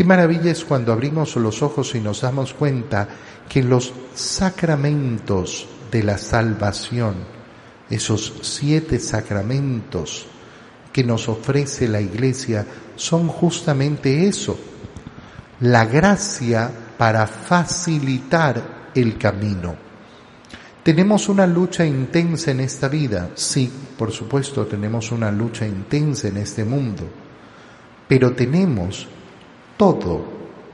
Qué maravilla es cuando abrimos los ojos y nos damos cuenta que los sacramentos de la salvación, esos siete sacramentos que nos ofrece la Iglesia, son justamente eso, la gracia para facilitar el camino. ¿Tenemos una lucha intensa en esta vida? Sí, por supuesto, tenemos una lucha intensa en este mundo, pero tenemos todo,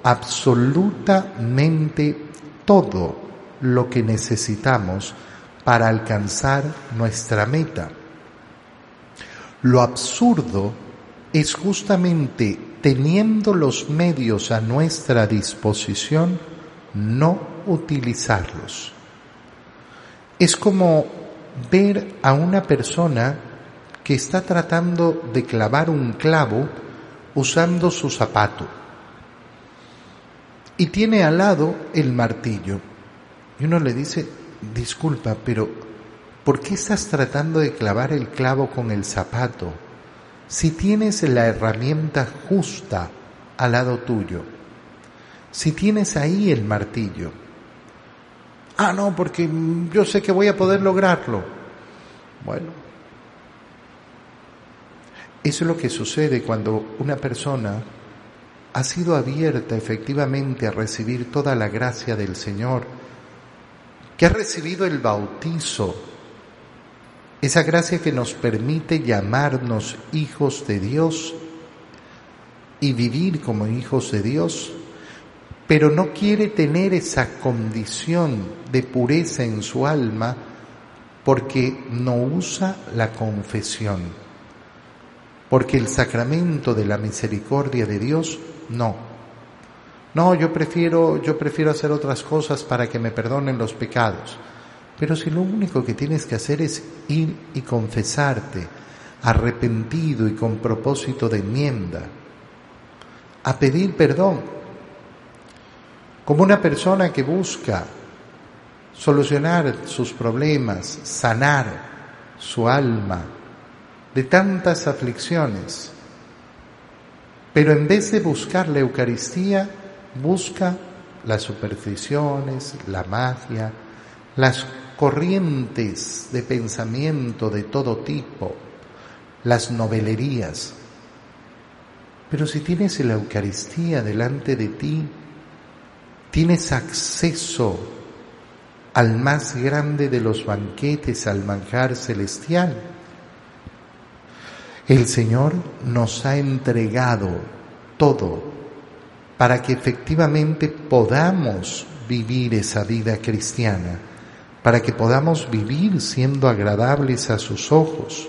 absolutamente todo lo que necesitamos para alcanzar nuestra meta. Lo absurdo es justamente teniendo los medios a nuestra disposición, no utilizarlos. Es como ver a una persona que está tratando de clavar un clavo usando su zapato y tiene al lado el martillo. Y uno le dice, disculpa, pero ¿por qué estás tratando de clavar el clavo con el zapato si tienes la herramienta justa al lado tuyo? Si tienes ahí el martillo. Ah, no, porque yo sé que voy a poder lograrlo. Bueno, eso es lo que sucede cuando una persona ha sido abierta efectivamente a recibir toda la gracia del Señor, que ha recibido el bautizo, esa gracia que nos permite llamarnos hijos de Dios y vivir como hijos de Dios, pero no quiere tener esa condición de pureza en su alma porque no usa la confesión, porque el sacramento de la misericordia de Dios no. No, yo prefiero, yo prefiero hacer otras cosas para que me perdonen los pecados. Pero si lo único que tienes que hacer es ir y confesarte, arrepentido y con propósito de enmienda, a pedir perdón, como una persona que busca solucionar sus problemas, sanar su alma de tantas aflicciones, pero en vez de buscar la Eucaristía, busca las supersticiones, la magia, las corrientes de pensamiento de todo tipo, las novelerías. Pero si tienes la Eucaristía delante de ti, tienes acceso al más grande de los banquetes, al manjar celestial el Señor nos ha entregado todo para que efectivamente podamos vivir esa vida cristiana, para que podamos vivir siendo agradables a sus ojos.